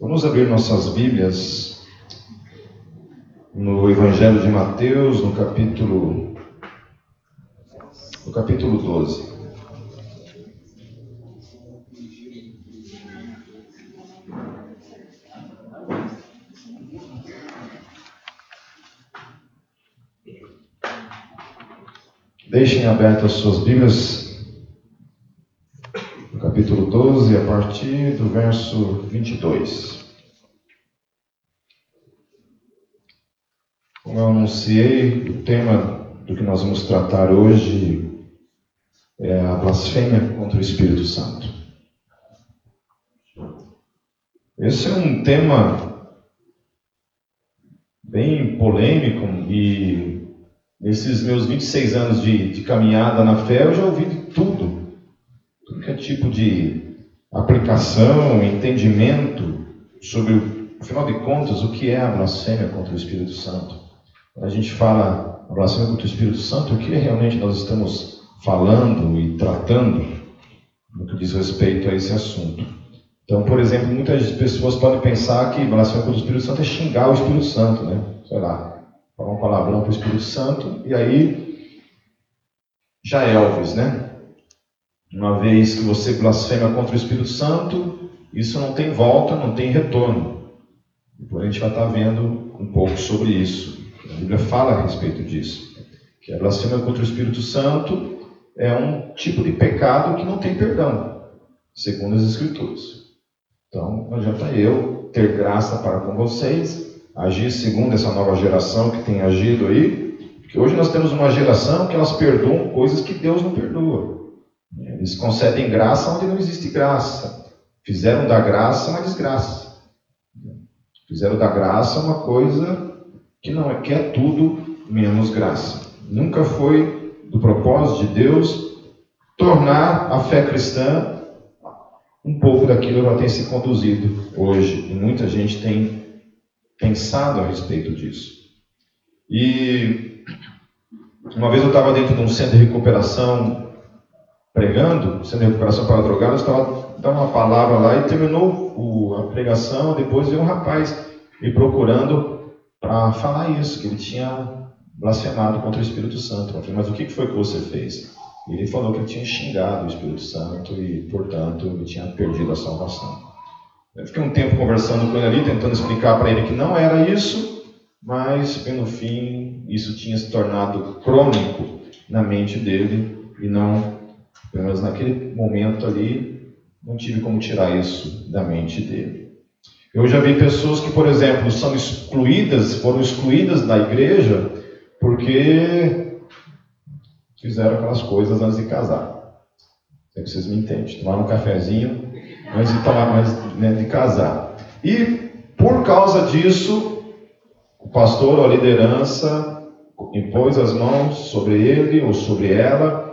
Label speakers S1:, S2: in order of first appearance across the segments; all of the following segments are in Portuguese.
S1: Vamos abrir nossas Bíblias no Evangelho de Mateus, no capítulo no capítulo 12. Deixem abertas suas Bíblias 12, a partir do verso 22. Como eu anunciei, o tema do que nós vamos tratar hoje é a blasfêmia contra o Espírito Santo. Esse é um tema bem polêmico e nesses meus 26 anos de, de caminhada na fé eu já ouvi de tudo tudo que é tipo de aplicação, entendimento sobre, afinal de contas, o que é a blasfêmia contra o Espírito Santo. Quando a gente fala a blasfêmia contra o Espírito Santo, o que realmente nós estamos falando e tratando no que diz respeito a esse assunto. Então, por exemplo, muitas pessoas podem pensar que blasfêmia contra o Espírito Santo é xingar o Espírito Santo, né? Sei lá, falar um palavrão para o Espírito Santo e aí já é Elvis, né? Uma vez que você blasfema contra o Espírito Santo, isso não tem volta, não tem retorno. Depois a gente vai estar vendo um pouco sobre isso. A Bíblia fala a respeito disso. Que a blasfêmia contra o Espírito Santo é um tipo de pecado que não tem perdão, segundo as Escrituras. Então, não adianta eu ter graça para com vocês, agir segundo essa nova geração que tem agido aí, porque hoje nós temos uma geração que elas perdoam coisas que Deus não perdoa. Eles concedem graça onde não existe graça. Fizeram da graça uma desgraça. Fizeram da graça uma coisa que não é, que é tudo menos graça. Nunca foi do propósito de Deus tornar a fé cristã um pouco daquilo que ela tem se conduzido hoje. E muita gente tem pensado a respeito disso. E uma vez eu estava dentro de um centro de recuperação pregando, sendo recuperação para drogados, estava dando uma palavra lá e terminou o, a pregação. Depois veio um rapaz me procurando para falar isso, que ele tinha blasfemado contra o Espírito Santo. Eu falei, mas o que foi que você fez? Ele falou que ele tinha xingado o Espírito Santo e, portanto, ele tinha perdido a salvação. Eu fiquei um tempo conversando com ele ali, tentando explicar para ele que não era isso, mas, no fim, isso tinha se tornado crônico na mente dele e não pelo menos naquele momento ali, não tive como tirar isso da mente dele. Eu já vi pessoas que, por exemplo, são excluídas, foram excluídas da igreja porque fizeram aquelas coisas antes de casar. Sei que vocês me entendem. Tomaram um cafezinho antes de tomar mais né, de casar. E por causa disso, o pastor ou a liderança impôs as mãos sobre ele ou sobre ela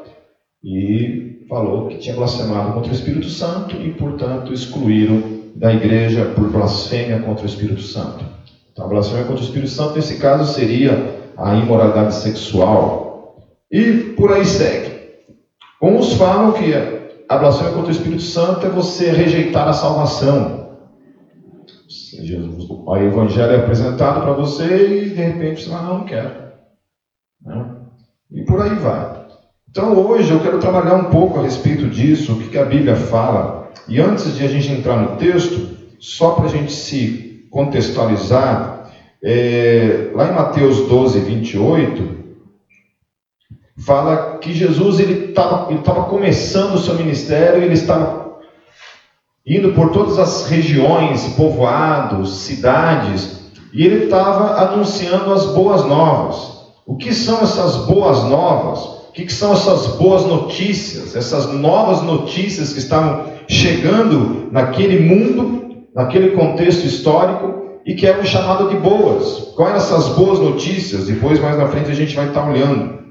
S1: e falou que tinha blasfemado contra o Espírito Santo e, portanto, excluíram da igreja por blasfêmia contra o Espírito Santo. Então, a blasfêmia contra o Espírito Santo, nesse caso, seria a imoralidade sexual. E por aí segue. Uns falam que a blasfêmia contra o Espírito Santo é você rejeitar a salvação. Jesus, o evangelho é apresentado para você e de repente você fala, não, não quero. E por aí vai. Então hoje eu quero trabalhar um pouco a respeito disso, o que a Bíblia fala. E antes de a gente entrar no texto, só para a gente se contextualizar, é, lá em Mateus 12, 28, fala que Jesus ele estava ele tava começando o seu ministério, ele estava indo por todas as regiões, povoados, cidades, e ele estava anunciando as boas novas. O que são essas boas novas? Que, que são essas boas notícias, essas novas notícias que estavam chegando naquele mundo, naquele contexto histórico e que eram chamadas de boas. Quais eram essas boas notícias? Depois, mais na frente, a gente vai estar olhando.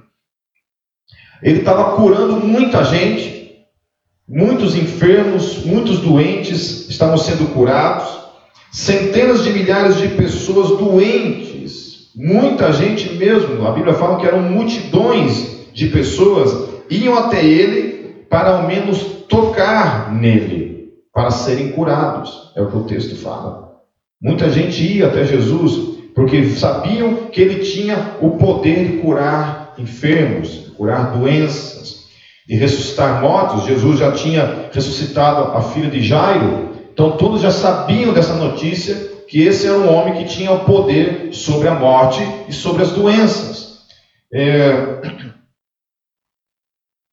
S1: Ele estava curando muita gente, muitos enfermos, muitos doentes estavam sendo curados, centenas de milhares de pessoas doentes, muita gente mesmo. A Bíblia fala que eram multidões de pessoas iam até ele para ao menos tocar nele. para serem curados. É o que o texto fala. Muita gente ia até Jesus porque sabiam que ele tinha o poder de curar enfermos, curar doenças, de ressuscitar mortos. Jesus já tinha ressuscitado a filha de Jairo. Então todos já sabiam dessa notícia que esse era um homem que tinha o poder sobre a morte e sobre as doenças. É...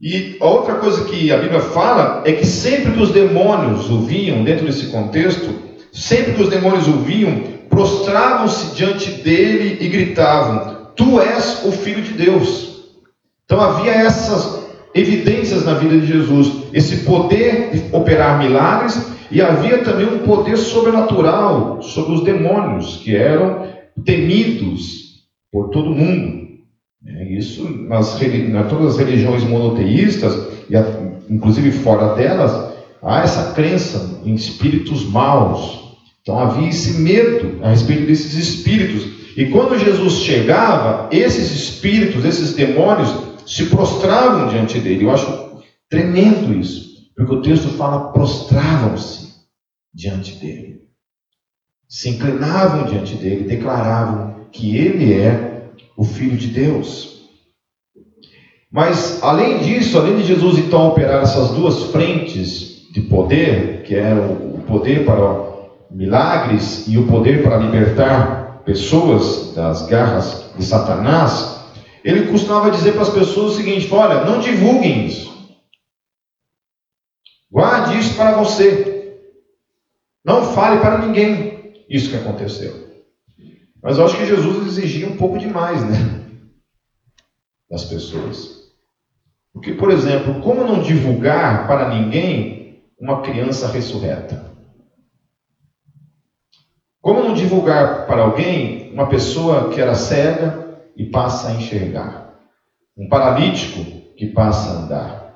S1: E a outra coisa que a Bíblia fala é que sempre que os demônios o viam, dentro desse contexto, sempre que os demônios o viam, prostravam-se diante dele e gritavam: Tu és o Filho de Deus. Então havia essas evidências na vida de Jesus, esse poder de operar milagres, e havia também um poder sobrenatural sobre os demônios, que eram temidos por todo mundo. É isso nas, nas todas as religiões monoteístas, e inclusive fora delas, há essa crença em espíritos maus. Então havia esse medo a respeito desses espíritos. E quando Jesus chegava, esses espíritos, esses demônios, se prostravam diante dele. Eu acho tremendo isso, porque o texto fala prostravam-se diante dele. Se inclinavam diante dele, declaravam que ele é o Filho de Deus. Mas, além disso, além de Jesus então operar essas duas frentes de poder, que eram o poder para milagres e o poder para libertar pessoas das garras de Satanás, ele costumava dizer para as pessoas o seguinte: olha, não divulguem isso. Guarde isso para você. Não fale para ninguém isso que aconteceu. Mas eu acho que Jesus exigia um pouco demais, né? Das pessoas. Porque, por exemplo, como não divulgar para ninguém uma criança ressurreta? Como não divulgar para alguém uma pessoa que era cega e passa a enxergar? Um paralítico que passa a andar?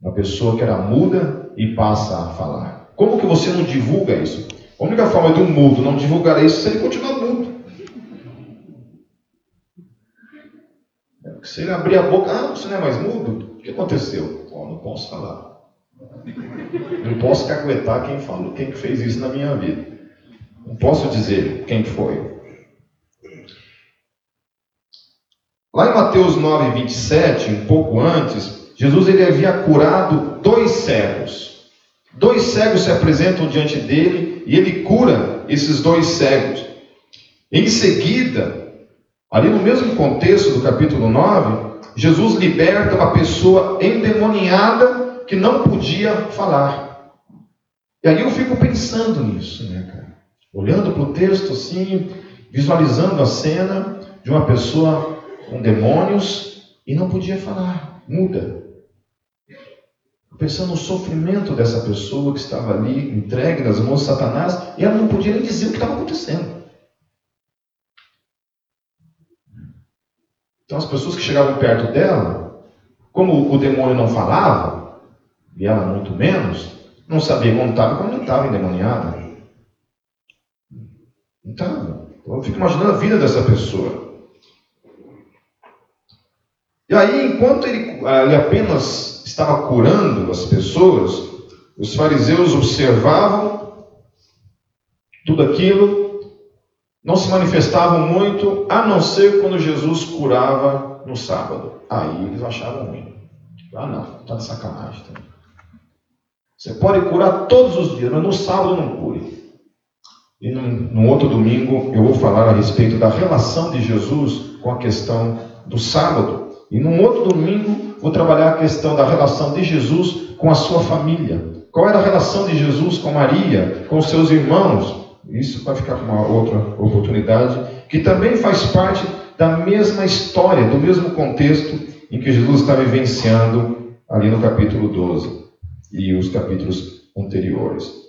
S1: Uma pessoa que era muda e passa a falar? Como que você não divulga isso? A única forma de um mudo não divulgar isso é ele continuar mudo. Se ele abrir a boca, ah, você não é mais mudo? O que aconteceu? Oh, não posso falar. Não posso caguetar quem falou, quem fez isso na minha vida. Não posso dizer quem foi. Lá em Mateus 9, 27, um pouco antes, Jesus ele havia curado dois cegos. Dois cegos se apresentam diante dele e ele cura esses dois cegos. Em seguida, Ali no mesmo contexto do capítulo 9, Jesus liberta uma pessoa endemoniada que não podia falar. E aí eu fico pensando nisso, né, cara? Olhando para o texto assim, visualizando a cena de uma pessoa com demônios e não podia falar, muda. Pensando no sofrimento dessa pessoa que estava ali entregue nas mãos de Satanás e ela não podia nem dizer o que estava acontecendo. Então as pessoas que chegavam perto dela, como o demônio não falava, e ela muito menos, não sabia como estava quando não estava endemoniada. Então eu fico imaginando a vida dessa pessoa. E aí, enquanto ele, ele apenas estava curando as pessoas, os fariseus observavam tudo aquilo não se manifestavam muito, a não ser quando Jesus curava no sábado. Aí eles achavam ruim. Ah, não, está de sacanagem. Tá? Você pode curar todos os dias, mas no sábado não cure. E no outro domingo eu vou falar a respeito da relação de Jesus com a questão do sábado. E no outro domingo vou trabalhar a questão da relação de Jesus com a sua família. Qual era a relação de Jesus com Maria, com seus irmãos, isso vai ficar para uma outra oportunidade, que também faz parte da mesma história, do mesmo contexto em que Jesus está vivenciando ali no capítulo 12 e os capítulos anteriores.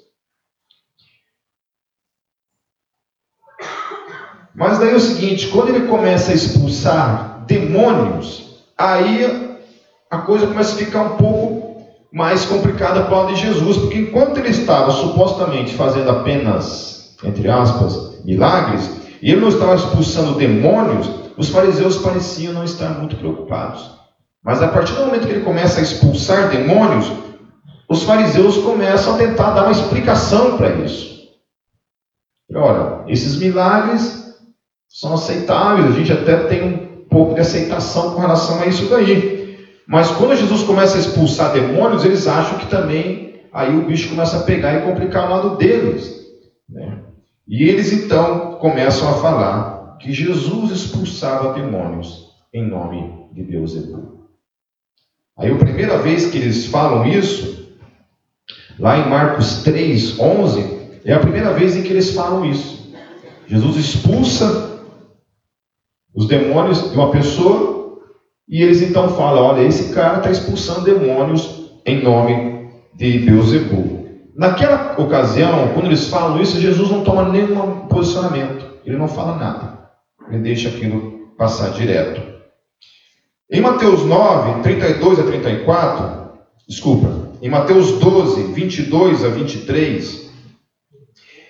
S1: Mas daí é o seguinte, quando ele começa a expulsar demônios, aí a coisa começa a ficar um pouco mais complicada para o lado de Jesus, porque enquanto ele estava supostamente fazendo apenas entre aspas, milagres, e ele não estava expulsando demônios, os fariseus pareciam não estar muito preocupados. Mas a partir do momento que ele começa a expulsar demônios, os fariseus começam a tentar dar uma explicação para isso. Olha, esses milagres são aceitáveis, a gente até tem um pouco de aceitação com relação a isso daí. Mas quando Jesus começa a expulsar demônios, eles acham que também aí o bicho começa a pegar e complicar o lado deles. Né? E eles então começam a falar que Jesus expulsava demônios em nome de Beuzebu. Aí a primeira vez que eles falam isso, lá em Marcos 3, 11, é a primeira vez em que eles falam isso. Jesus expulsa os demônios de uma pessoa e eles então falam: olha, esse cara está expulsando demônios em nome de Beuzebu. Naquela ocasião, quando eles falam isso, Jesus não toma nenhum posicionamento, ele não fala nada, ele deixa aquilo passar direto. Em Mateus 9, 32 a 34, desculpa, em Mateus 12, 22 a 23,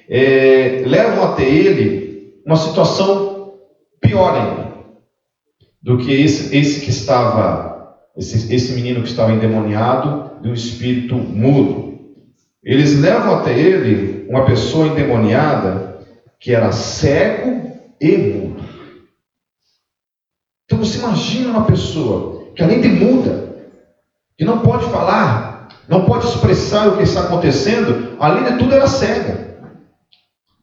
S1: é, levam até ele uma situação pior ainda do que esse, esse que estava, esse, esse menino que estava endemoniado de um espírito mudo. Eles levam até ele uma pessoa endemoniada que era cego e mudo. Então você imagina uma pessoa que além de muda, que não pode falar, não pode expressar o que está acontecendo, além de tudo era cega.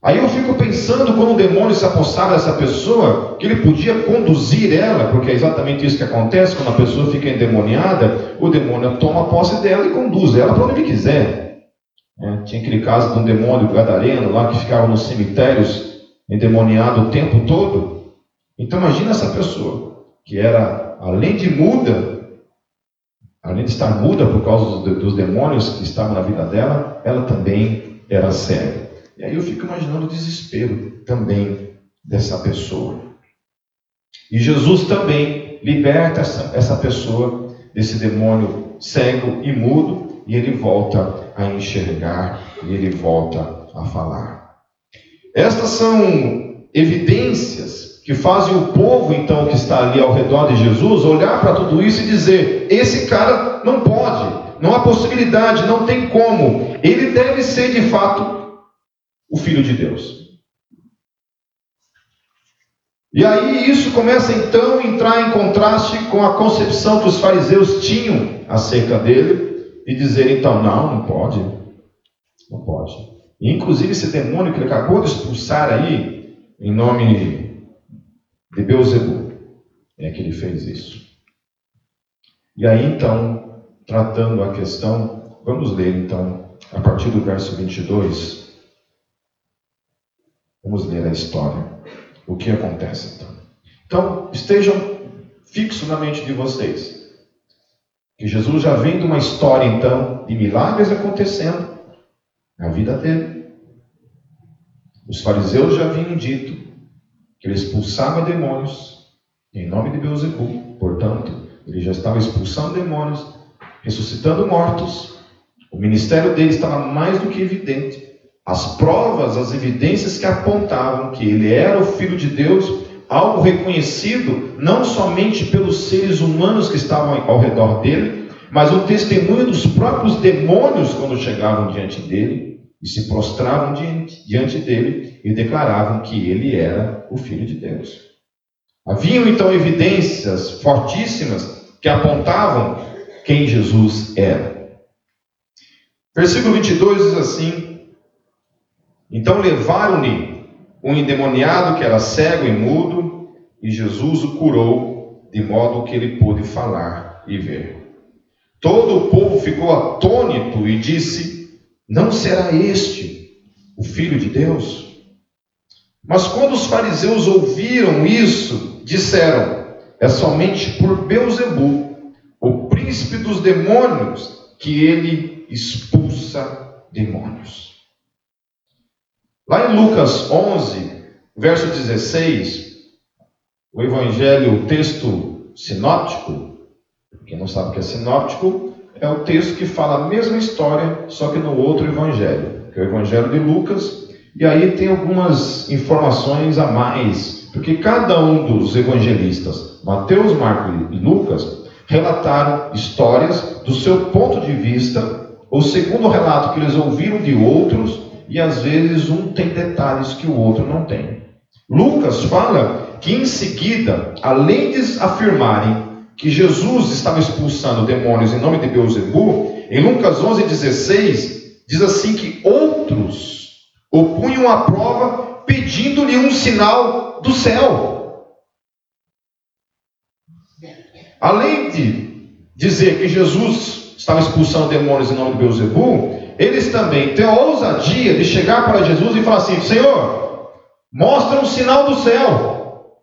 S1: Aí eu fico pensando quando o demônio se apossava dessa pessoa, que ele podia conduzir ela, porque é exatamente isso que acontece quando a pessoa fica endemoniada, o demônio toma posse dela e conduz ela para onde ele quiser. É, tinha aquele caso de um demônio gadareno lá que ficava nos cemitérios endemoniado o tempo todo. Então imagina essa pessoa, que era, além de muda, além de estar muda por causa dos, dos demônios que estavam na vida dela, ela também era cega. E aí eu fico imaginando o desespero também dessa pessoa. E Jesus também liberta essa, essa pessoa desse demônio cego e mudo, e ele volta a enxergar, e ele volta a falar. Estas são evidências que fazem o povo, então, que está ali ao redor de Jesus, olhar para tudo isso e dizer: esse cara não pode, não há possibilidade, não tem como. Ele deve ser de fato o Filho de Deus. E aí isso começa então a entrar em contraste com a concepção que os fariseus tinham acerca dele e dizer então, não, não pode. Não pode. E, inclusive esse demônio que ele acabou de expulsar aí, em nome de Beuzebu, é que ele fez isso. E aí então, tratando a questão, vamos ler então, a partir do verso 22, Vamos ler a história. O que acontece então? Então, estejam fixos na mente de vocês. Que Jesus já vem de uma história, então, de milagres acontecendo na vida dele. Os fariseus já haviam dito que ele expulsava demônios em nome de Beuzebu. Portanto, ele já estava expulsando demônios, ressuscitando mortos. O ministério dele estava mais do que evidente as provas, as evidências que apontavam que ele era o Filho de Deus, algo reconhecido não somente pelos seres humanos que estavam ao redor dele, mas o testemunho dos próprios demônios quando chegavam diante dele e se prostravam diante, dele e declaravam que ele era o Filho de Deus. Haviam então evidências fortíssimas que apontavam quem Jesus era. Versículo 22 diz assim: então levaram-lhe um endemoniado que era cego e mudo, e Jesus o curou, de modo que ele pôde falar e ver. Todo o povo ficou atônito e disse: Não será este o filho de Deus? Mas quando os fariseus ouviram isso, disseram: É somente por Beuzebu, o príncipe dos demônios, que ele expulsa demônios. Lá em Lucas 11, verso 16, o evangelho, o texto sinóptico, quem não sabe o que é sinóptico, é o texto que fala a mesma história, só que no outro evangelho, que é o evangelho de Lucas, e aí tem algumas informações a mais, porque cada um dos evangelistas, Mateus, Marcos e Lucas, relataram histórias do seu ponto de vista ou segundo o relato que eles ouviram de outros, e às vezes um tem detalhes que o outro não tem. Lucas fala que em seguida, além de afirmarem que Jesus estava expulsando demônios em nome de Beuzebu, em Lucas 11,16, diz assim que outros o punham à prova pedindo-lhe um sinal do céu. Além de dizer que Jesus estava expulsando demônios em nome de Beuzebu, eles também têm a ousadia de chegar para Jesus e falar assim: Senhor, mostra um sinal do céu.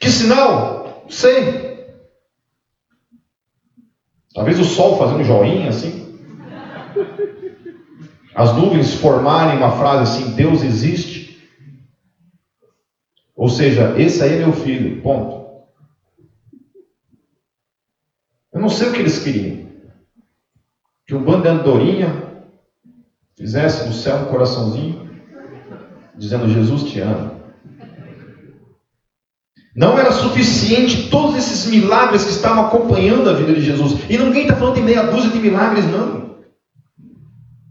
S1: Que sinal? Sei. Talvez o sol fazendo um joinha assim. As nuvens formarem uma frase assim: Deus existe. Ou seja, esse aí é meu filho. Ponto. Eu não sei o que eles queriam. Que um bando de andorinha fizesse no céu um coraçãozinho, dizendo: Jesus te ama. Não era suficiente todos esses milagres que estavam acompanhando a vida de Jesus. E ninguém está falando de meia dúzia de milagres, não.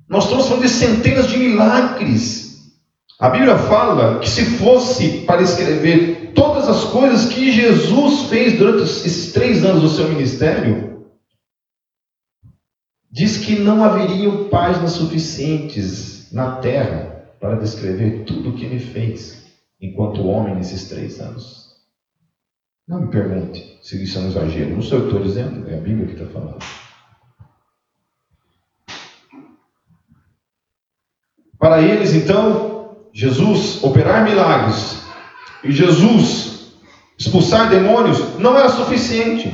S1: Nós estamos falando de centenas de milagres. A Bíblia fala que se fosse para escrever todas as coisas que Jesus fez durante esses três anos do seu ministério, diz que não haveriam páginas suficientes na terra para descrever tudo o que ele fez enquanto homem nesses três anos. Não me pergunte se isso é um exagero. Não sou eu que estou dizendo, é a Bíblia que está falando. Para eles, então, Jesus operar milagres e Jesus expulsar demônios não era suficiente.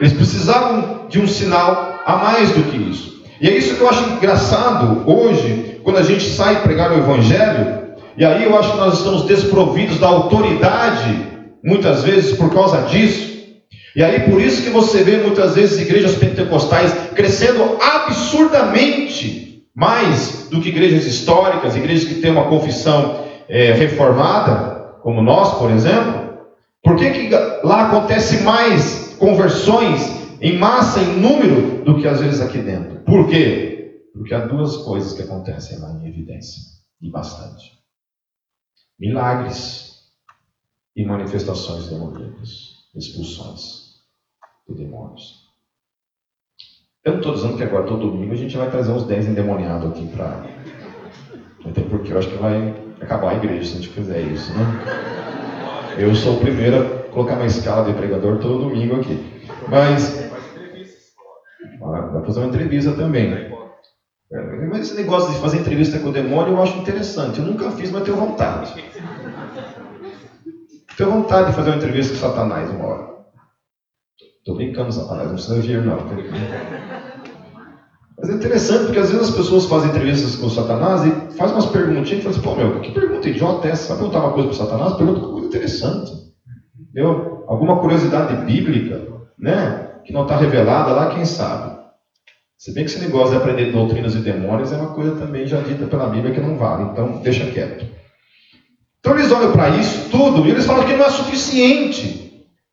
S1: Eles precisavam de um sinal a mais do que isso. E é isso que eu acho engraçado hoje, quando a gente sai pregar o Evangelho, e aí eu acho que nós estamos desprovidos da autoridade muitas vezes por causa disso. E aí por isso que você vê muitas vezes igrejas pentecostais crescendo absurdamente mais do que igrejas históricas, igrejas que têm uma confissão é, reformada, como nós, por exemplo. Por que, que lá acontece mais conversões em massa, em número, do que às vezes aqui dentro? Por quê? Porque há duas coisas que acontecem lá em evidência, e bastante: milagres e manifestações demoníacas, expulsões de demônios. Eu não estou dizendo que agora, todo domingo, a gente vai trazer uns 10 endemoniados aqui para. Até porque eu acho que vai acabar a igreja se a gente fizer isso, né? Eu sou o primeiro a colocar uma escala de pregador todo domingo aqui. Mas. Vai fazer uma entrevista também. É, mas esse negócio de fazer entrevista com o demônio eu acho interessante. Eu nunca fiz, mas tenho vontade. Tenho vontade de fazer uma entrevista com Satanás uma hora. Estou brincando, Satanás, não precisa vir, não. Mas é interessante, porque às vezes as pessoas fazem entrevistas com Satanás e fazem umas perguntinhas e falam assim, pô, meu, que pergunta idiota é essa? Vai perguntar uma coisa para Satanás? Pergunta uma coisa interessante. Entendeu? Alguma curiosidade bíblica, né? Que não está revelada lá, quem sabe. Se bem que esse negócio de aprender doutrinas e demônios é uma coisa também já dita pela Bíblia que não vale, então deixa quieto. Então eles olham para isso tudo e eles falam que não é suficiente.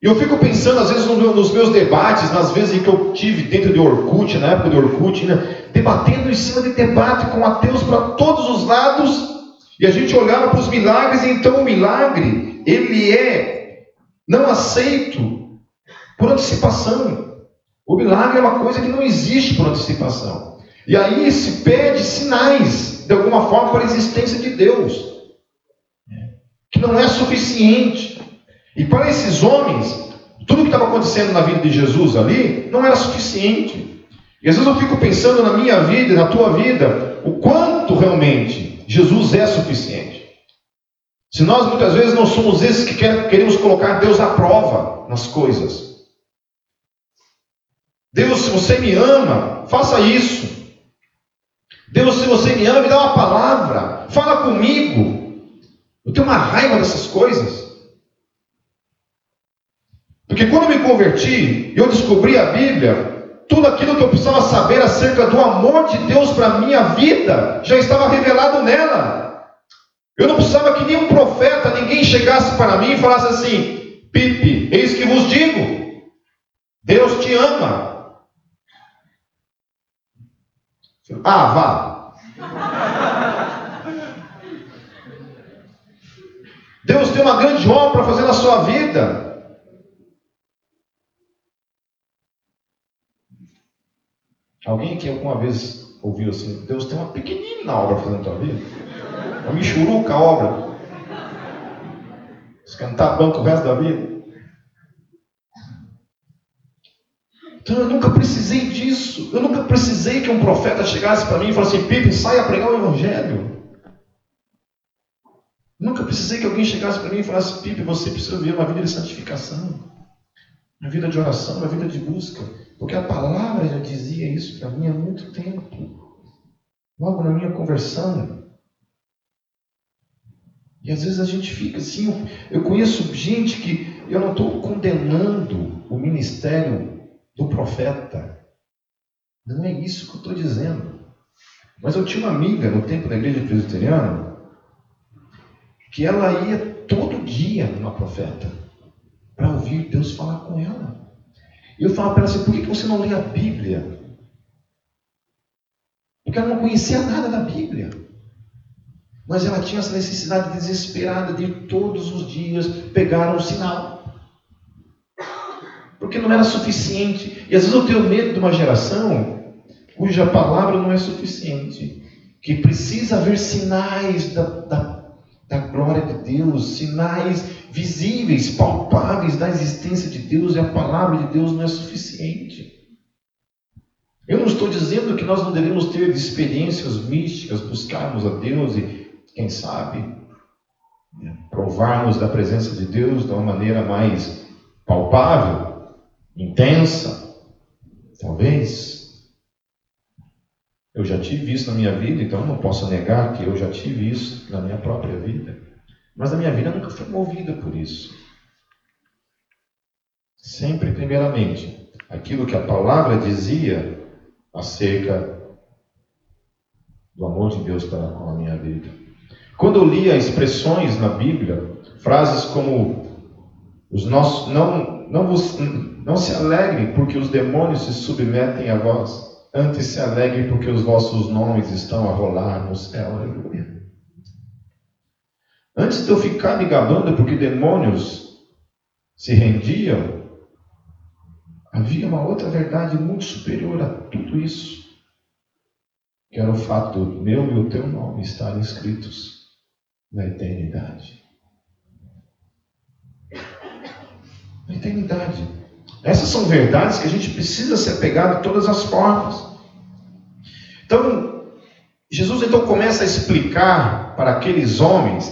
S1: E eu fico pensando, às vezes, nos meus debates, nas vezes que eu tive dentro de Orkut, na época de Orkut, né, debatendo em cima de debate com ateus para todos os lados, e a gente olhava para os milagres, e então o milagre, ele é não aceito por antecipação. O milagre é uma coisa que não existe por antecipação. E aí se pede sinais, de alguma forma, para a existência de Deus que não é suficiente. E para esses homens, tudo que estava acontecendo na vida de Jesus ali não era suficiente. E às vezes eu fico pensando na minha vida, na tua vida, o quanto realmente Jesus é suficiente. Se nós muitas vezes não somos esses que queremos colocar Deus à prova nas coisas. Deus, se você me ama, faça isso. Deus, se você me ama, me dá uma palavra, fala comigo. Eu tenho uma raiva dessas coisas. Porque quando eu me converti, eu descobri a Bíblia, tudo aquilo que eu precisava saber acerca do amor de Deus para a minha vida, já estava revelado nela. Eu não precisava que nenhum profeta, ninguém chegasse para mim e falasse assim: Pipe, eis que vos digo, Deus te ama. Ah, vá. Deus tem uma grande obra para fazer na sua vida. Alguém que alguma vez ouviu assim, Deus tem uma pequenina obra para fazer na tua vida? Uma michuruca obra. Escantar banco o resto da vida. Então eu nunca precisei disso. Eu nunca precisei que um profeta chegasse para mim e falasse assim, Pipe, saia pregar o Evangelho. Nunca precisei que alguém chegasse para mim e falasse, Pipe, você precisa viver uma vida de santificação, uma vida de oração, uma vida de busca. Porque a palavra já dizia isso para mim há muito tempo. Logo na minha conversão. E às vezes a gente fica assim. Eu conheço gente que eu não estou condenando o ministério do profeta. Não é isso que eu estou dizendo. Mas eu tinha uma amiga no tempo da igreja presbiteriana que ela ia todo dia numa profeta para ouvir Deus falar com ela. E eu falava para ela assim: por que você não lê a Bíblia? Porque ela não conhecia nada da Bíblia. Mas ela tinha essa necessidade desesperada de todos os dias pegar um sinal. Porque não era suficiente. E às vezes eu tenho medo de uma geração cuja palavra não é suficiente. Que precisa haver sinais da, da da glória de Deus, sinais visíveis, palpáveis da existência de Deus e a palavra de Deus não é suficiente. Eu não estou dizendo que nós não devemos ter experiências místicas, buscarmos a Deus e, quem sabe, né, provarmos da presença de Deus de uma maneira mais palpável, intensa, talvez. Eu já tive isso na minha vida, então não posso negar que eu já tive isso na minha própria vida. Mas a minha vida nunca foi movida por isso. Sempre, primeiramente, aquilo que a palavra dizia acerca do amor de Deus para com a minha vida. Quando eu lia expressões na Bíblia, frases como os nossos não não vos, não se alegrem porque os demônios se submetem a vós. Antes se alegre porque os vossos nomes estão a rolar no céu. Aleluia. Antes de eu ficar me gabando porque demônios se rendiam, havia uma outra verdade muito superior a tudo isso, que era o fato do meu e o teu nome estarem escritos na eternidade. Na eternidade. Essas são verdades que a gente precisa se apegar de todas as formas. Então, Jesus então começa a explicar para aqueles homens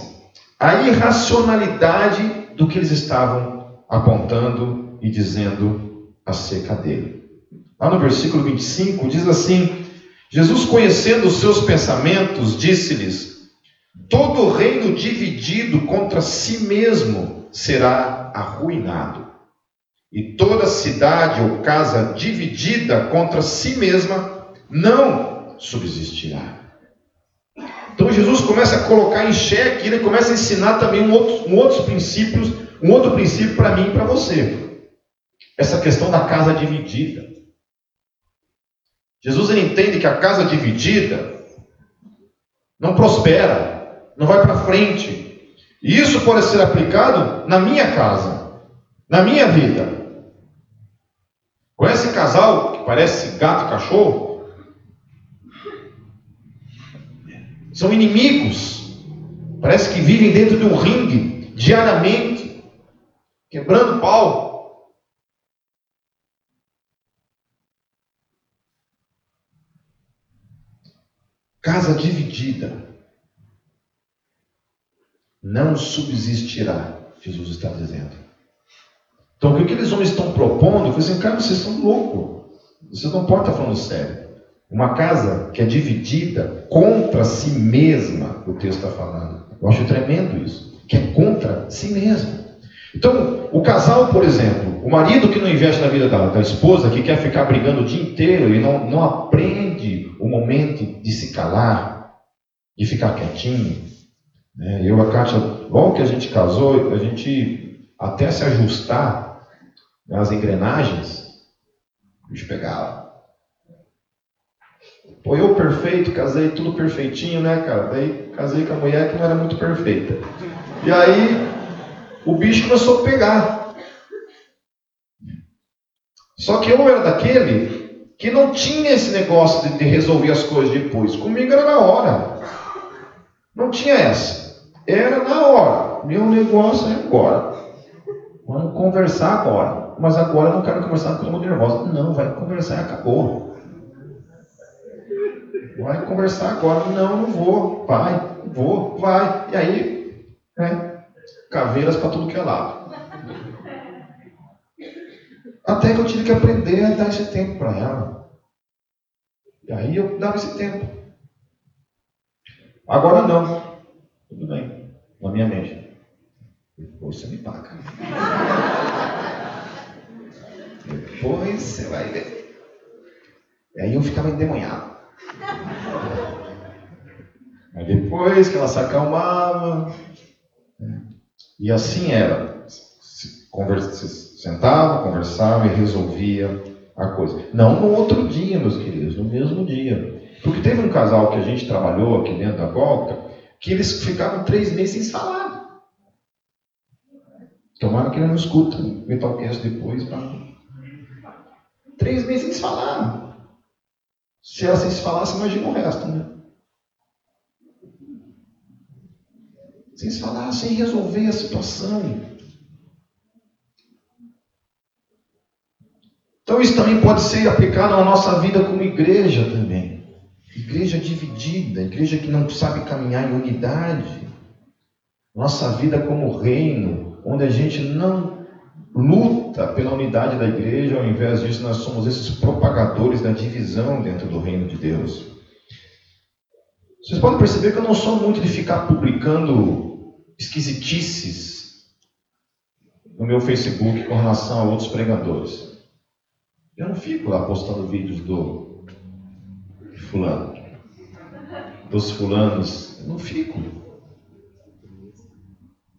S1: a irracionalidade do que eles estavam apontando e dizendo acerca dele. Lá no versículo 25 diz assim: Jesus, conhecendo os seus pensamentos, disse-lhes: Todo reino dividido contra si mesmo será arruinado e toda cidade ou casa dividida contra si mesma não subsistirá. Então Jesus começa a colocar em xeque, ele começa a ensinar também um outro, um outros princípios, um outro princípio para mim e para você. Essa questão da casa dividida. Jesus ele entende que a casa dividida não prospera, não vai para frente. E isso pode ser aplicado na minha casa, na minha vida. Conhece casal que parece gato e cachorro? São inimigos. Parece que vivem dentro de um ringue diariamente, quebrando pau. Casa dividida não subsistirá, Jesus está dizendo. Então, o que aqueles homens estão propondo? Falei assim, cara, vocês estão loucos. Vocês não podem estar falando sério. Uma casa que é dividida contra si mesma, o texto está falando. Eu acho tremendo isso. Que é contra si mesma. Então, o casal, por exemplo, o marido que não investe na vida da, da esposa, que quer ficar brigando o dia inteiro e não, não aprende o momento de se calar, de ficar quietinho. Né? Eu e a Kátia, logo que a gente casou, a gente até se ajustar as engrenagens, o bicho pegava. Pô, eu perfeito, casei tudo perfeitinho, né, cara? Daí casei com a mulher que não era muito perfeita. E aí o bicho começou a pegar. Só que eu era daquele que não tinha esse negócio de, de resolver as coisas depois. Comigo era na hora. Não tinha essa. Era na hora. Meu negócio é agora. Vamos conversar agora. Mas agora eu não quero conversar porque eu estou nervosa. Não, vai conversar e acabou. Vai conversar agora. Não, não vou. Vai, vou, vai. E aí, né? Caveiras para tudo que é lado. Até que eu tive que aprender a dar esse tempo para ela. E aí eu dava esse tempo. Agora não. Tudo bem. Na minha mente. Você me paga. Depois você vai ver. E aí eu ficava endemonhado. Aí depois que ela se acalmava. Né? E assim era. Se conversa, Sentava, conversava e resolvia a coisa. Não no outro dia, meus queridos, no mesmo dia. Porque teve um casal que a gente trabalhou aqui dentro da volta, que eles ficavam três meses sem falar. Tomara que ele não escuta o Metalcast depois. Pra... Três meses sem falar. Se ela sem se falasse, imagina o resto, né? Sem se falar, sem resolver a situação. Então isso também pode ser aplicado na nossa vida como igreja também. Igreja dividida, igreja que não sabe caminhar em unidade. Nossa vida como reino, onde a gente não luta pela unidade da igreja, ao invés disso nós somos esses propagadores da divisão dentro do reino de Deus. Vocês podem perceber que eu não sou muito de ficar publicando esquisitices no meu Facebook com relação a outros pregadores. Eu não fico lá postando vídeos do fulano, dos fulanos. Eu não fico.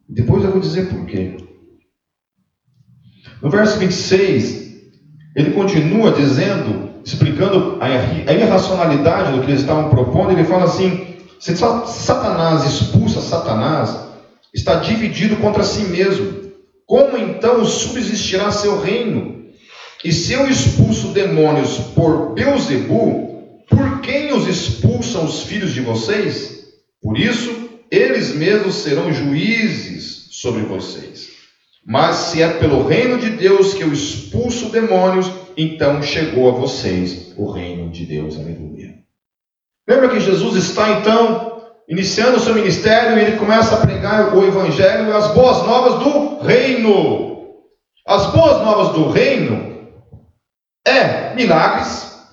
S1: Depois eu vou dizer por quê. No verso 26, ele continua dizendo, explicando a irracionalidade do que eles estavam propondo. Ele fala assim: se Satanás expulsa Satanás, está dividido contra si mesmo. Como então subsistirá seu reino? E se eu expulso demônios por Beuzebu, por quem os expulsam os filhos de vocês? Por isso, eles mesmos serão juízes sobre vocês. Mas se é pelo reino de Deus que eu expulso demônios, então chegou a vocês o reino de Deus. Aleluia. Lembra que Jesus está então iniciando o seu ministério e ele começa a pregar o evangelho e as boas novas do reino. As boas novas do reino é milagres,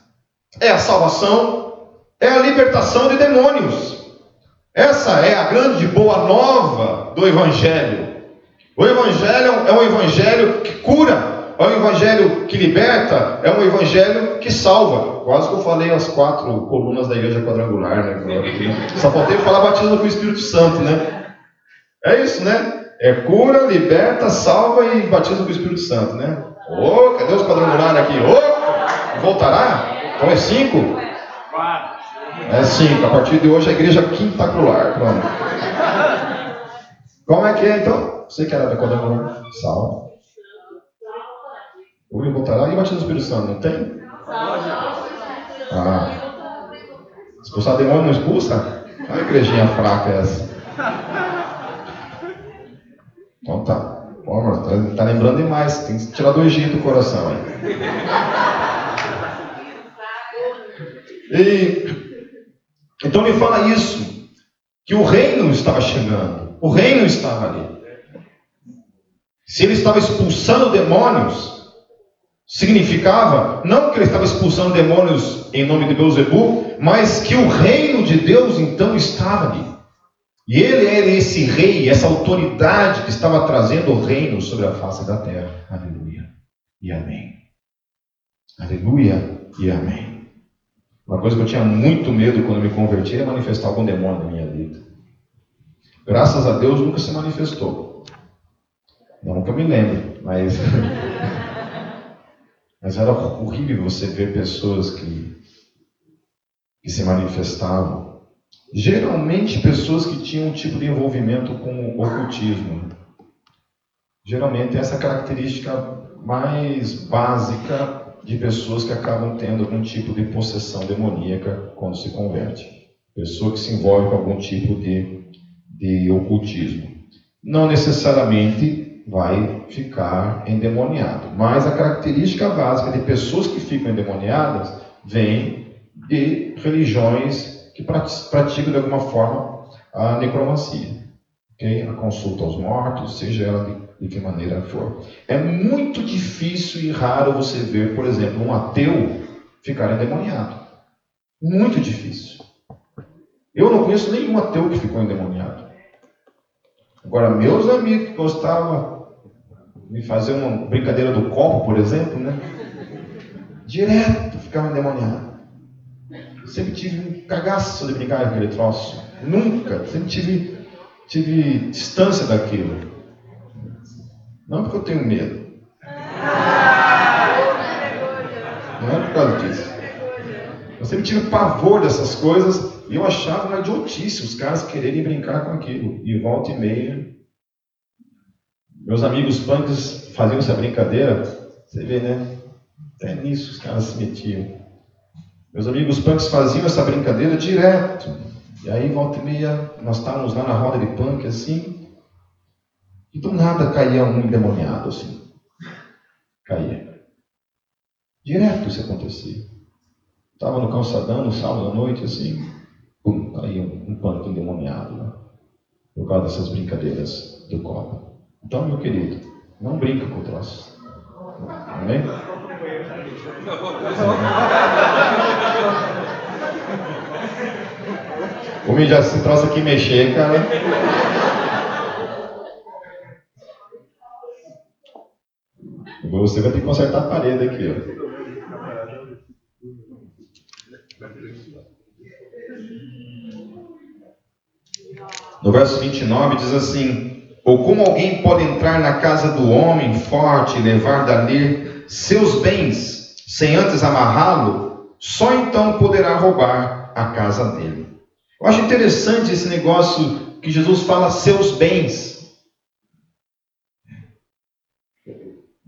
S1: é a salvação, é a libertação de demônios. Essa é a grande boa nova do Evangelho. O Evangelho é um Evangelho que cura, é um Evangelho que liberta, é um Evangelho que salva. Quase que eu falei as quatro colunas da igreja quadrangular, né? Só faltei falar batismo com o Espírito Santo, né? É isso, né? É cura, liberta, salva e batismo com o Espírito Santo, né? Ô, oh, cadê os quadrangulares aqui? Ô, oh, voltará? Então é cinco? É cinco. A partir de hoje a igreja quintacular. Pronto. Como é que é então? Você que era da quadrangular? Salva. Oi, voltará e o batismo do Espírito Santo, não tem? Ah. Expulsar demônio não expulsa? A igrejinha fraca essa. Então tá. Pô, tá, tá lembrando demais, tem que tirar do Egito o coração aí. E, então ele fala isso, que o reino estava chegando, o reino estava ali. Se ele estava expulsando demônios, significava não que ele estava expulsando demônios em nome de Beuzebu, mas que o reino de Deus então estava ali. E ele era esse rei, essa autoridade que estava trazendo o reino sobre a face da terra. Aleluia e amém. Aleluia e amém. Uma coisa que eu tinha muito medo quando me converti era manifestar algum demônio na minha vida. Graças a Deus nunca se manifestou. Não que eu me lembre, mas. mas era horrível você ver pessoas que, que se manifestavam. Geralmente pessoas que tinham um tipo de envolvimento com o ocultismo. Geralmente essa característica mais básica de pessoas que acabam tendo algum tipo de possessão demoníaca quando se converte. Pessoa que se envolve com algum tipo de, de ocultismo. Não necessariamente vai ficar endemoniado, mas a característica básica de pessoas que ficam endemoniadas vem de religiões que praticam de alguma forma a necromancia, okay? a consulta aos mortos, seja ela de de que maneira for. É muito difícil e raro você ver, por exemplo, um ateu ficar endemoniado. Muito difícil. Eu não conheço nenhum ateu que ficou endemoniado. Agora, meus amigos gostavam de fazer uma brincadeira do copo, por exemplo, né? Direto ficavam endemoniados. Sempre tive um cagaço de brincar com aquele troço. Nunca. Sempre tive, tive distância daquilo. Não porque eu tenho medo. Não é por causa disso. Eu sempre tive pavor dessas coisas eu achava uma idiotice os caras quererem brincar com aquilo. E volta e meia. Meus amigos punks faziam essa brincadeira. Você vê, né? Até nisso os caras se metiam. Meus amigos punks faziam essa brincadeira direto. E aí, volta e meia, nós estávamos lá na roda de punk assim. E do nada caía um endemoniado assim. Caía. Direto isso acontecia. Estava no calçadão, no sábado à noite, assim, pum, caía um, um pânico endemoniado, né? Por causa dessas brincadeiras do copo. Então, meu querido, não brinca com o troço. Amém? Como já se troço aqui mexer, cara. Você vai ter que consertar a parede aqui, ó. No verso 29 diz assim: Ou como alguém pode entrar na casa do homem forte e levar dali seus bens, sem antes amarrá-lo, só então poderá roubar a casa dele. Eu acho interessante esse negócio que Jesus fala seus bens.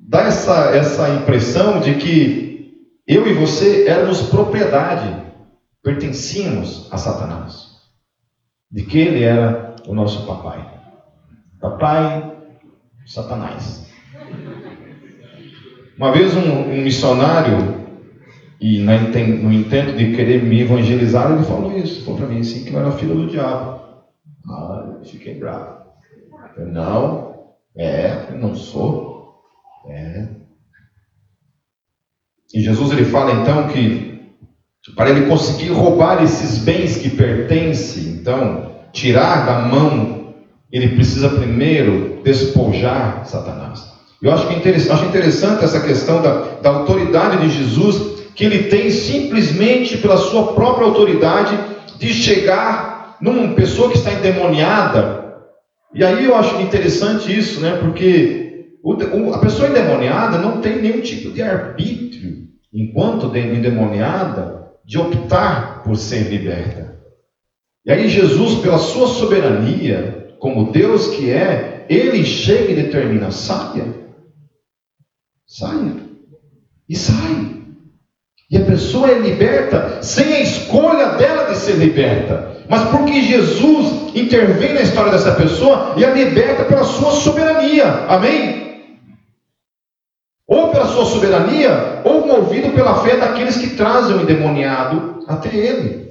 S1: dá essa, essa impressão de que eu e você éramos propriedade, pertencíamos a Satanás. De que ele era o nosso papai. Papai, Satanás. Uma vez um, um missionário, e no intento de querer me evangelizar, ele falou isso. Falou para mim assim, que eu era filho do diabo. Ah, eu fiquei bravo. Eu, não, é, eu não sou. É. E Jesus ele fala então que para ele conseguir roubar esses bens que pertencem, então tirar da mão, ele precisa primeiro despojar Satanás. Eu acho que é interessante, acho interessante essa questão da, da autoridade de Jesus, que ele tem simplesmente pela sua própria autoridade de chegar numa pessoa que está endemoniada. E aí eu acho interessante isso, né? Porque a pessoa endemoniada não tem nenhum tipo de arbítrio, enquanto endemoniada, de optar por ser liberta. E aí Jesus, pela sua soberania, como Deus que é, ele chega e determina: saia, saia, e sai. E a pessoa é liberta sem a escolha dela de ser liberta, mas porque Jesus intervém na história dessa pessoa e a liberta pela sua soberania. Amém? Ou pela sua soberania, ou movido pela fé daqueles que trazem o endemoniado até ele.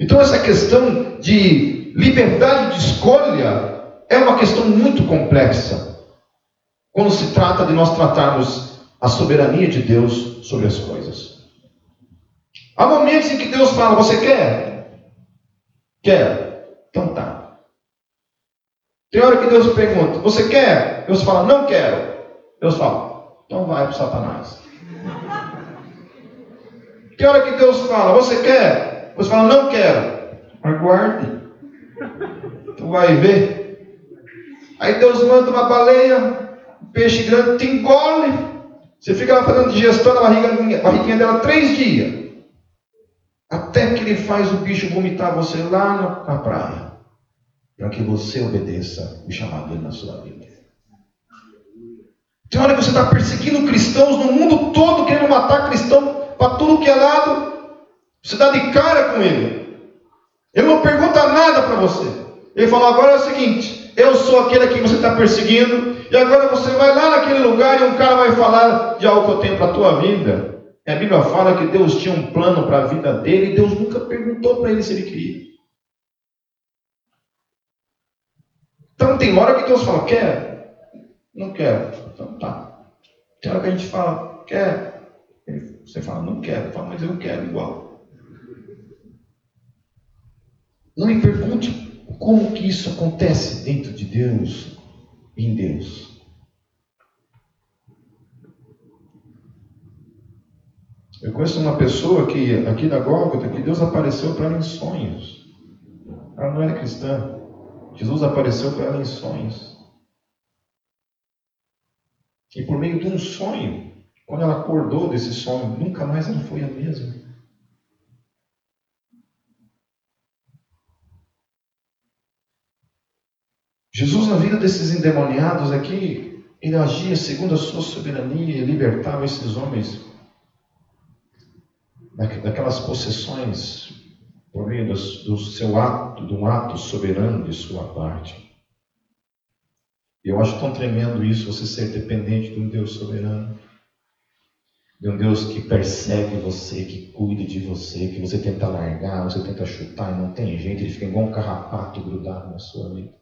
S1: Então, essa questão de liberdade de escolha é uma questão muito complexa quando se trata de nós tratarmos a soberania de Deus sobre as coisas. Há momentos em que Deus fala: Você quer? Quero. Então tá. Tem hora que Deus pergunta: Você quer? Deus fala: Não quero. Deus fala, então vai para Satanás. Que hora que Deus fala, você quer? Você fala, não quero. Aguarde. Tu vai ver. Aí Deus manda uma baleia, um peixe grande, te engole. Você fica lá fazendo digestão na barriga, barriguinha dela três dias. até que ele faz o bicho vomitar você lá na praia, para que você obedeça o chamado dele na sua vida. Tem hora que você está perseguindo cristãos no mundo todo, querendo matar cristão para tudo que é lado. Você dá de cara com ele. Ele não pergunta nada para você. Ele fala: agora é o seguinte, eu sou aquele que você está perseguindo, e agora você vai lá naquele lugar e um cara vai falar de algo que eu tenho para a tua vida. E a Bíblia fala que Deus tinha um plano para a vida dele e Deus nunca perguntou para ele se ele queria. Então tem hora que Deus fala, quer? Não quero. Então tá. Tem hora que a gente fala, quer? Você fala, não quero. Fala, mas eu quero igual. Não me pergunte como que isso acontece dentro de Deus, em Deus. Eu conheço uma pessoa que, aqui da Gólgota, que Deus apareceu para ela em sonhos. Ela não era cristã. Jesus apareceu para ela em sonhos. E por meio de um sonho, quando ela acordou desse sonho, nunca mais ela foi a mesma. Jesus, na vida desses endemoniados aqui, ele agia segundo a sua soberania e libertava esses homens daquelas possessões por meio do, seu ato, de um ato soberano de sua parte. Eu acho tão tremendo isso, você ser dependente de um Deus soberano, de um Deus que persegue você, que cuida de você, que você tenta largar, você tenta chutar e não tem jeito, ele fica igual um carrapato grudado na sua vida.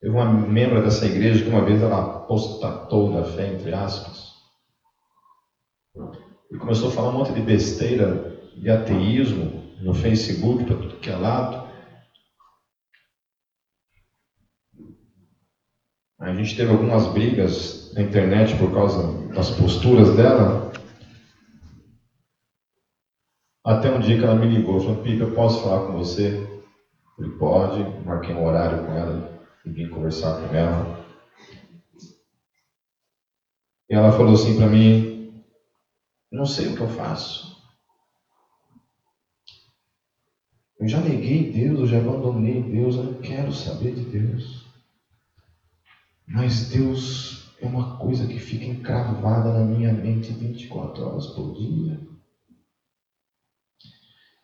S1: Teve uma membro dessa igreja que uma vez ela apostatou da fé, entre aspas, e começou a falar um monte de besteira de ateísmo no Facebook, para tudo que é lado. A gente teve algumas brigas na internet por causa das posturas dela. Até um dia que ela me ligou, falou, Pipa, posso falar com você? Falei, pode, marquei um horário com ela, e vim conversar com ela. E ela falou assim para mim, não sei o que eu faço. Eu já neguei Deus, eu já abandonei Deus, eu não quero saber de Deus. Mas Deus é uma coisa que fica encravada na minha mente 24 horas por dia.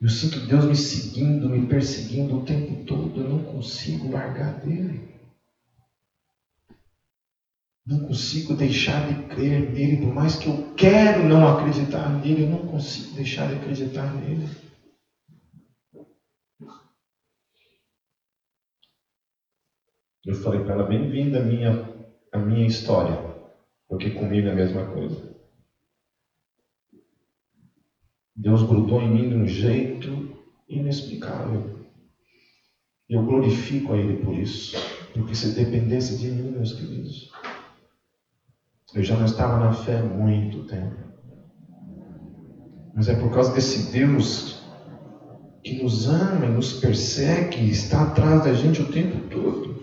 S1: Eu sinto Deus me seguindo, me perseguindo o tempo todo, eu não consigo largar dele. Não consigo deixar de crer nele, por mais que eu quero não acreditar nele, eu não consigo deixar de acreditar nele. Eu falei para ela, bem-vinda à minha, à minha história, porque comigo é a mesma coisa. Deus grudou em mim de um jeito inexplicável. Eu glorifico a Ele por isso, porque se dependesse de mim, meus queridos, eu já não estava na fé há muito tempo. Mas é por causa desse Deus que nos ama e nos persegue, está atrás da gente o tempo todo,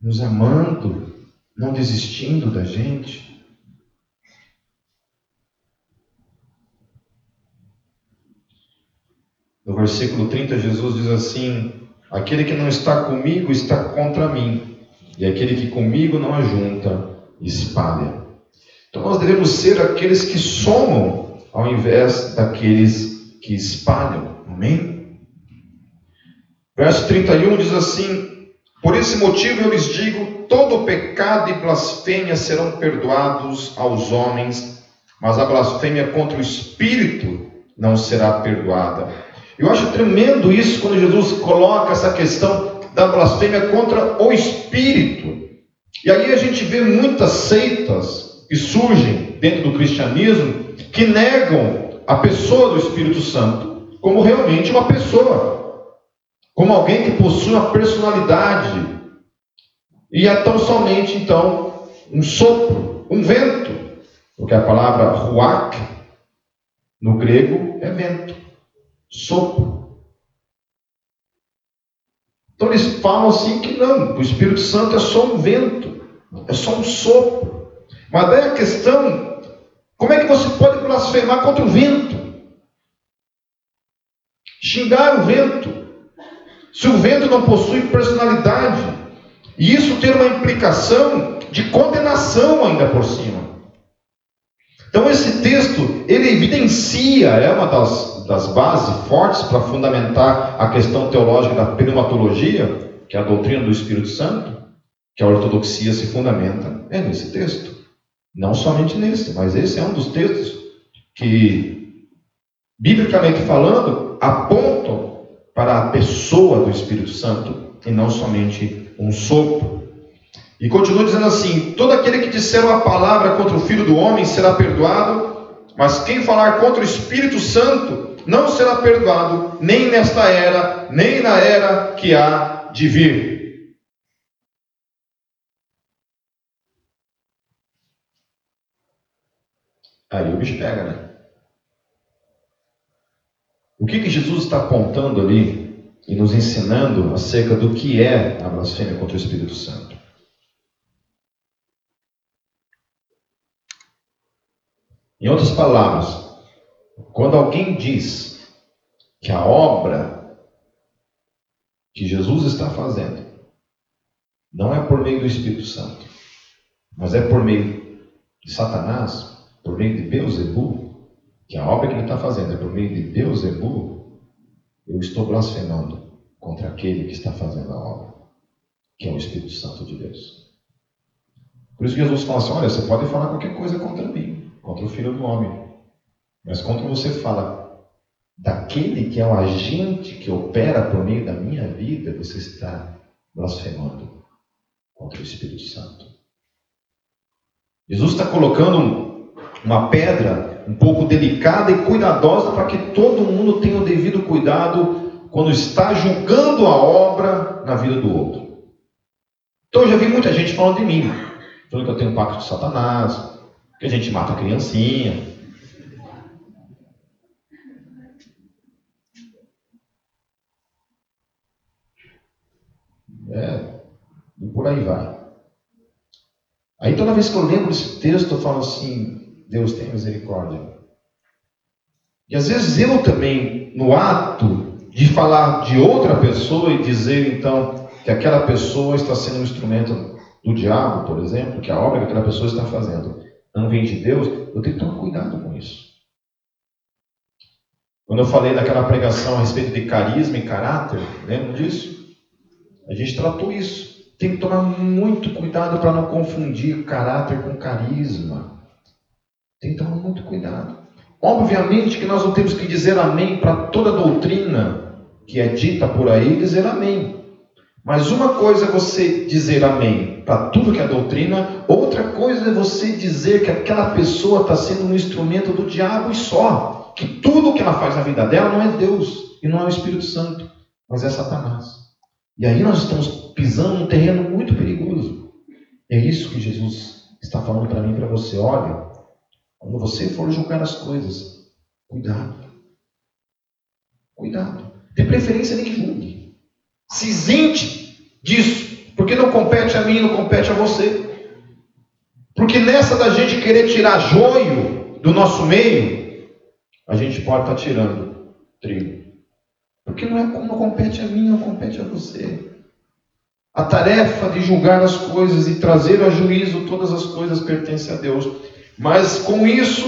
S1: nos amando, não desistindo da gente. No versículo 30, Jesus diz assim: Aquele que não está comigo está contra mim e aquele que comigo não ajunta, espalha. Então nós devemos ser aqueles que somam, ao invés daqueles que espalham. Amém? Verso 31 diz assim: Por esse motivo eu lhes digo: todo pecado e blasfêmia serão perdoados aos homens, mas a blasfêmia contra o Espírito não será perdoada. Eu acho tremendo isso quando Jesus coloca essa questão da blasfêmia contra o Espírito. E aí a gente vê muitas seitas que surgem dentro do cristianismo que negam a pessoa do Espírito Santo como realmente uma pessoa, como alguém que possui uma personalidade. E é tão somente então um sopro, um vento, porque a palavra ruach no grego é vento, sopro. Então eles falam assim que não, o Espírito Santo é só um vento, é só um sopro. Mas daí a questão, como é que você pode blasfemar contra o vento? Xingar o vento. Se o vento não possui personalidade. E isso ter uma implicação de condenação ainda por cima. Então esse texto, ele evidencia, é uma das, das bases fortes para fundamentar a questão teológica da pneumatologia, que é a doutrina do Espírito Santo, que a ortodoxia se fundamenta, é nesse texto. Não somente nesse, mas esse é um dos textos que, biblicamente falando, apontam para a pessoa do Espírito Santo e não somente um sopro. E continua dizendo assim: todo aquele que disser uma palavra contra o Filho do Homem será perdoado, mas quem falar contra o Espírito Santo não será perdoado, nem nesta era, nem na era que há de vir. Aí o bicho pega, né? O que, que Jesus está apontando ali e nos ensinando acerca do que é a blasfêmia contra o Espírito Santo? Em outras palavras, quando alguém diz que a obra que Jesus está fazendo não é por meio do Espírito Santo, mas é por meio de Satanás, por meio de Beuzebu, que a obra que ele está fazendo é por meio de Beuzebu, eu estou blasfemando contra aquele que está fazendo a obra, que é o Espírito Santo de Deus. Por isso que Jesus fala assim: olha, você pode falar qualquer coisa contra mim, contra o Filho do Homem, mas contra você fala daquele que é o agente que opera por meio da minha vida, você está blasfemando contra o Espírito Santo. Jesus está colocando uma pedra um pouco delicada e cuidadosa para que todo mundo tenha o devido cuidado quando está julgando a obra na vida do outro. Então eu já vi muita gente falando de mim, falando que eu tenho um pacto de Satanás, que a gente mata a criancinha. É, e por aí vai. Aí toda vez que eu lembro desse texto, eu falo assim, Deus tem misericórdia. E às vezes eu também, no ato de falar de outra pessoa e dizer então que aquela pessoa está sendo um instrumento do diabo, por exemplo, que a obra que aquela pessoa está fazendo não vem de Deus, eu tenho que tomar cuidado com isso. Quando eu falei daquela pregação a respeito de carisma e caráter, lembra disso? A gente tratou isso. Tem que tomar muito cuidado para não confundir caráter com carisma. Tem que tomar muito cuidado. Obviamente que nós não temos que dizer amém para toda doutrina que é dita por aí, dizer amém. Mas uma coisa é você dizer amém para tudo que é doutrina, outra coisa é você dizer que aquela pessoa está sendo um instrumento do diabo e só. Que tudo que ela faz na vida dela não é Deus e não é o Espírito Santo, mas é Satanás. E aí nós estamos pisando num terreno muito perigoso. É isso que Jesus está falando para mim e para você. Olha, quando você for julgar as coisas, cuidado. Cuidado. De preferência, nem julgue. Se isente disso. Porque não compete a mim, não compete a você. Porque nessa da gente querer tirar joio do nosso meio, a gente pode estar tá tirando trigo. Porque não, é, não compete a mim, não compete a você. A tarefa de julgar as coisas e trazer a juízo todas as coisas pertence a Deus. Mas com isso,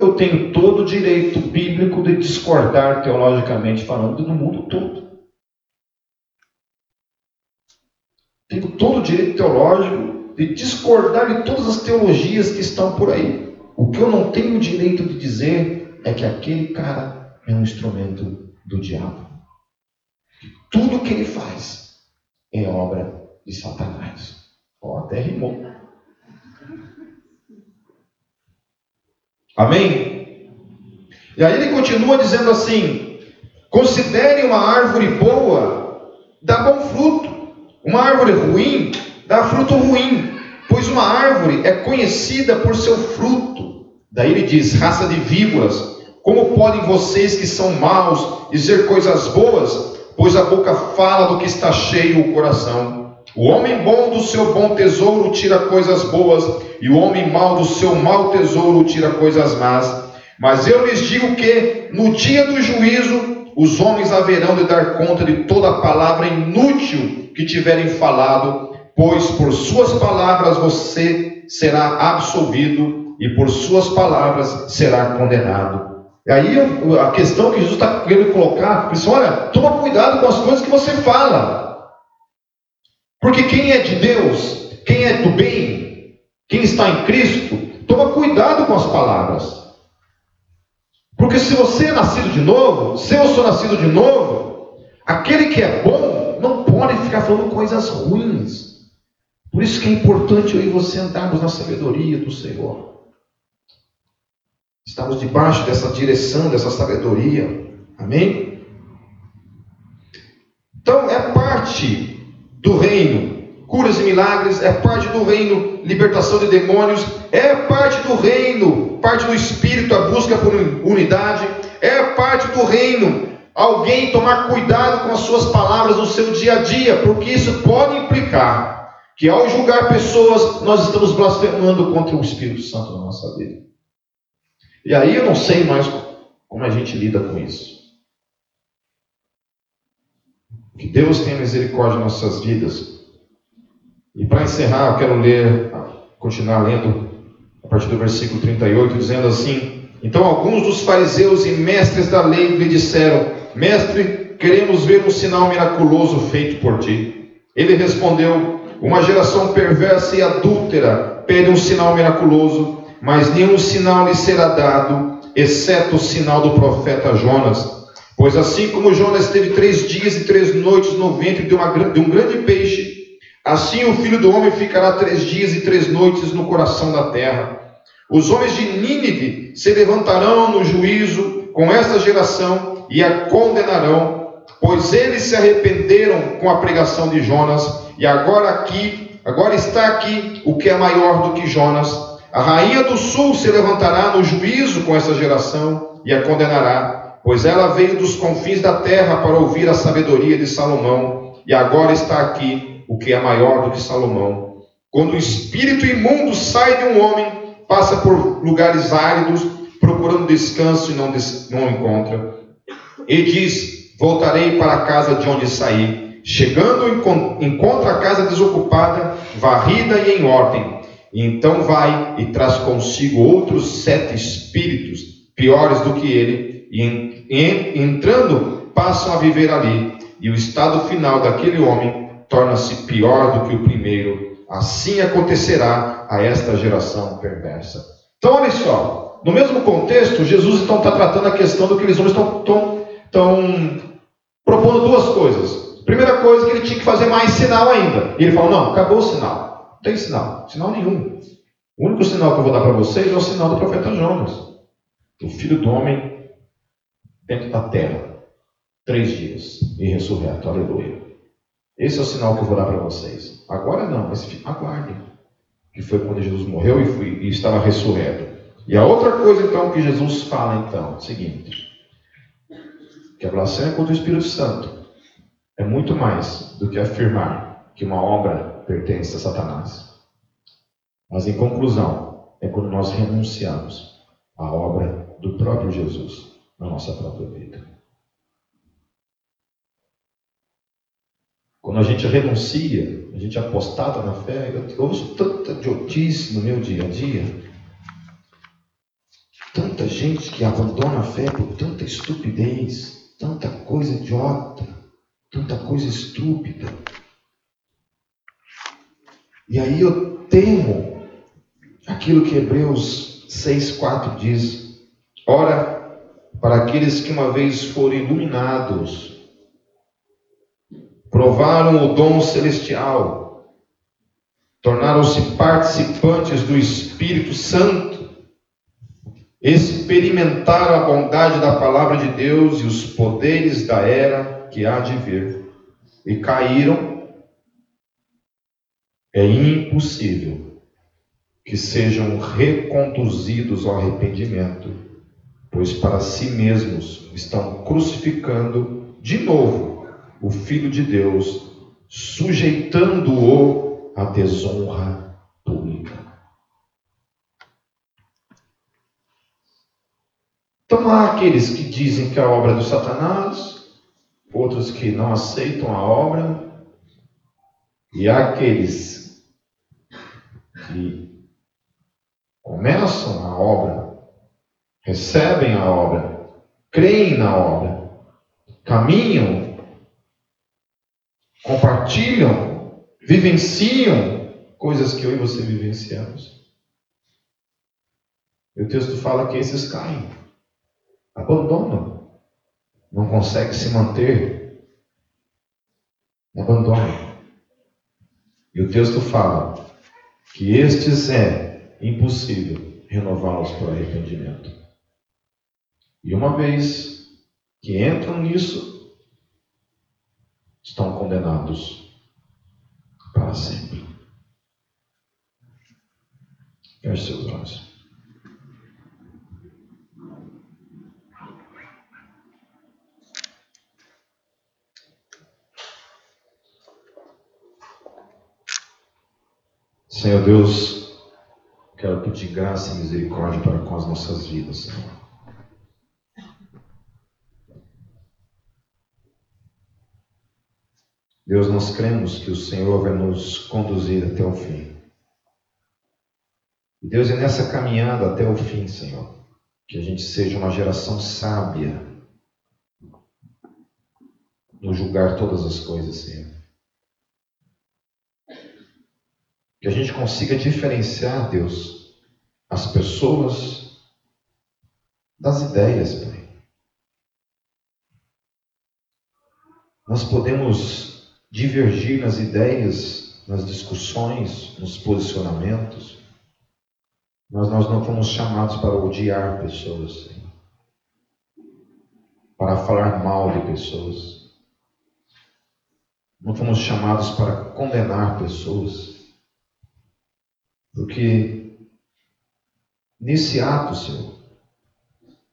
S1: eu tenho todo o direito bíblico de discordar teologicamente falando no mundo todo. Tenho todo o direito teológico de discordar de todas as teologias que estão por aí. O que eu não tenho o direito de dizer é que aquele cara é um instrumento do diabo. Tudo que ele faz é obra de Satanás. Ó, até rimou. Amém? E aí ele continua dizendo assim: considere uma árvore boa, dá bom fruto. Uma árvore ruim, dá fruto ruim. Pois uma árvore é conhecida por seu fruto. Daí ele diz: raça de víboras, como podem vocês que são maus dizer coisas boas? Pois a boca fala do que está cheio o coração. O homem bom do seu bom tesouro tira coisas boas, e o homem mau do seu mau tesouro tira coisas más. Mas eu lhes digo que, no dia do juízo, os homens haverão de dar conta de toda palavra inútil que tiverem falado, pois por suas palavras você será absolvido e por suas palavras será condenado. E aí a questão que Jesus está querendo colocar, é olha, toma cuidado com as coisas que você fala. Porque quem é de Deus, quem é do bem, quem está em Cristo, toma cuidado com as palavras. Porque se você é nascido de novo, se eu sou nascido de novo, aquele que é bom não pode ficar falando coisas ruins. Por isso que é importante eu e você andarmos na sabedoria do Senhor. Estamos debaixo dessa direção, dessa sabedoria. Amém? Então é parte do reino. Curas e milagres é parte do reino. Libertação de demônios é parte do reino. Parte do espírito, a busca por unidade é parte do reino. Alguém tomar cuidado com as suas palavras no seu dia a dia, porque isso pode implicar que ao julgar pessoas, nós estamos blasfemando contra o Espírito Santo na nossa vida. E aí eu não sei mais como a gente lida com isso. Que Deus tenha misericórdia em nossas vidas. E para encerrar, eu quero ler, continuar lendo a partir do versículo 38, dizendo assim: Então alguns dos fariseus e mestres da lei lhe disseram: Mestre, queremos ver um sinal miraculoso feito por ti. Ele respondeu: Uma geração perversa e adúltera pede um sinal miraculoso mas nenhum sinal lhe será dado, exceto o sinal do profeta Jonas. Pois assim como Jonas teve três dias e três noites no ventre de, uma, de um grande peixe, assim o filho do homem ficará três dias e três noites no coração da terra. Os homens de Nínive se levantarão no juízo com esta geração e a condenarão, pois eles se arrependeram com a pregação de Jonas, e agora aqui, agora está aqui o que é maior do que Jonas. A rainha do sul se levantará no juízo com essa geração e a condenará, pois ela veio dos confins da terra para ouvir a sabedoria de Salomão, e agora está aqui o que é maior do que Salomão. Quando o espírito imundo sai de um homem, passa por lugares áridos, procurando descanso e não, des não encontra. E diz: Voltarei para a casa de onde saí. Chegando, encontra a casa desocupada, varrida e em ordem. E então vai e traz consigo outros sete espíritos piores do que ele, e, entrando passam a viver ali. E o estado final daquele homem torna-se pior do que o primeiro. Assim acontecerá a esta geração perversa. Então, olha só, no mesmo contexto, Jesus então está tratando a questão do que eles estão, estão, estão propondo duas coisas. Primeira coisa, que ele tinha que fazer mais sinal ainda. E ele falou: não, acabou o sinal tem sinal, sinal nenhum. O único sinal que eu vou dar para vocês é o sinal do profeta Jonas, o filho do homem dentro da terra, três dias e ressurreto, aleluia. Esse é o sinal que eu vou dar para vocês. Agora não, mas aguardem, que foi quando Jesus morreu e, fui, e estava ressurreto. E a outra coisa então que Jesus fala então, é o seguinte, que a blasfêmia o Espírito Santo é muito mais do que afirmar que uma obra pertence a Satanás. Mas, em conclusão, é quando nós renunciamos à obra do próprio Jesus na nossa própria vida. Quando a gente renuncia, a gente apostata na fé, eu ouço tanta idiotice no meu dia a dia, tanta gente que abandona a fé por tanta estupidez, tanta coisa idiota, tanta coisa estúpida. E aí eu temo aquilo que Hebreus 6,4 diz: Ora, para aqueles que uma vez foram iluminados, provaram o dom celestial, tornaram-se participantes do Espírito Santo, experimentaram a bondade da palavra de Deus e os poderes da era que há de vir, e caíram. É impossível que sejam reconduzidos ao arrependimento, pois para si mesmos estão crucificando de novo o Filho de Deus, sujeitando-o à desonra pública. Então há aqueles que dizem que a obra é do Satanás, outros que não aceitam a obra, e há aqueles que começam a obra, recebem a obra, creem na obra, caminham, compartilham, vivenciam coisas que eu e você vivenciamos. E o texto fala que esses caem, abandonam, não conseguem se manter, abandonam. E o texto fala que estes é impossível renová-los por arrependimento. E uma vez que entram nisso, estão condenados para sempre. Feche seus olhos. Senhor Deus, quero pedir graça e misericórdia para com as nossas vidas, Senhor. Deus, nós cremos que o Senhor vai nos conduzir até o fim. E Deus, é nessa caminhada até o fim, Senhor, que a gente seja uma geração sábia no julgar todas as coisas, Senhor. Que a gente consiga diferenciar, Deus, as pessoas das ideias, Pai. Nós podemos divergir nas ideias, nas discussões, nos posicionamentos, mas nós não fomos chamados para odiar pessoas, Senhor. para falar mal de pessoas. Não fomos chamados para condenar pessoas. Porque nesse ato, Senhor,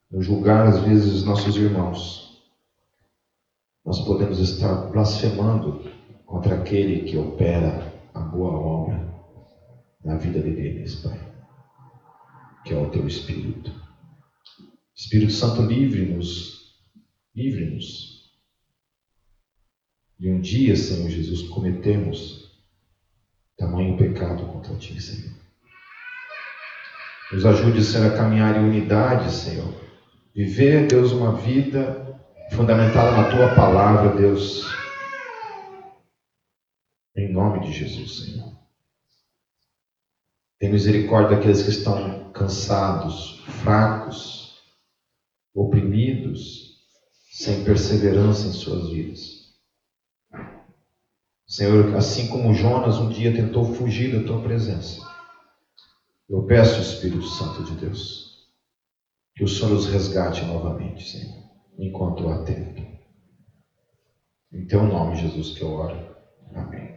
S1: no julgar às vezes nossos irmãos, nós podemos estar blasfemando contra aquele que opera a boa obra na vida deles, Pai, que é o Teu Espírito. Espírito Santo, livre-nos, livre-nos de um dia, Senhor Jesus, cometemos tamanho pecado contra ti, Senhor. Nos ajude, Senhor, a caminhar em unidade, Senhor. Viver, Deus, uma vida fundamentada na tua palavra, Deus. Em nome de Jesus, Senhor. Tem misericórdia daqueles que estão cansados, fracos, oprimidos, sem perseverança em suas vidas. Senhor, assim como Jonas um dia tentou fugir da tua presença, eu peço, Espírito Santo de Deus, que o Senhor os resgate novamente, Senhor, enquanto há tempo. Em teu nome, Jesus, que eu oro. Amém.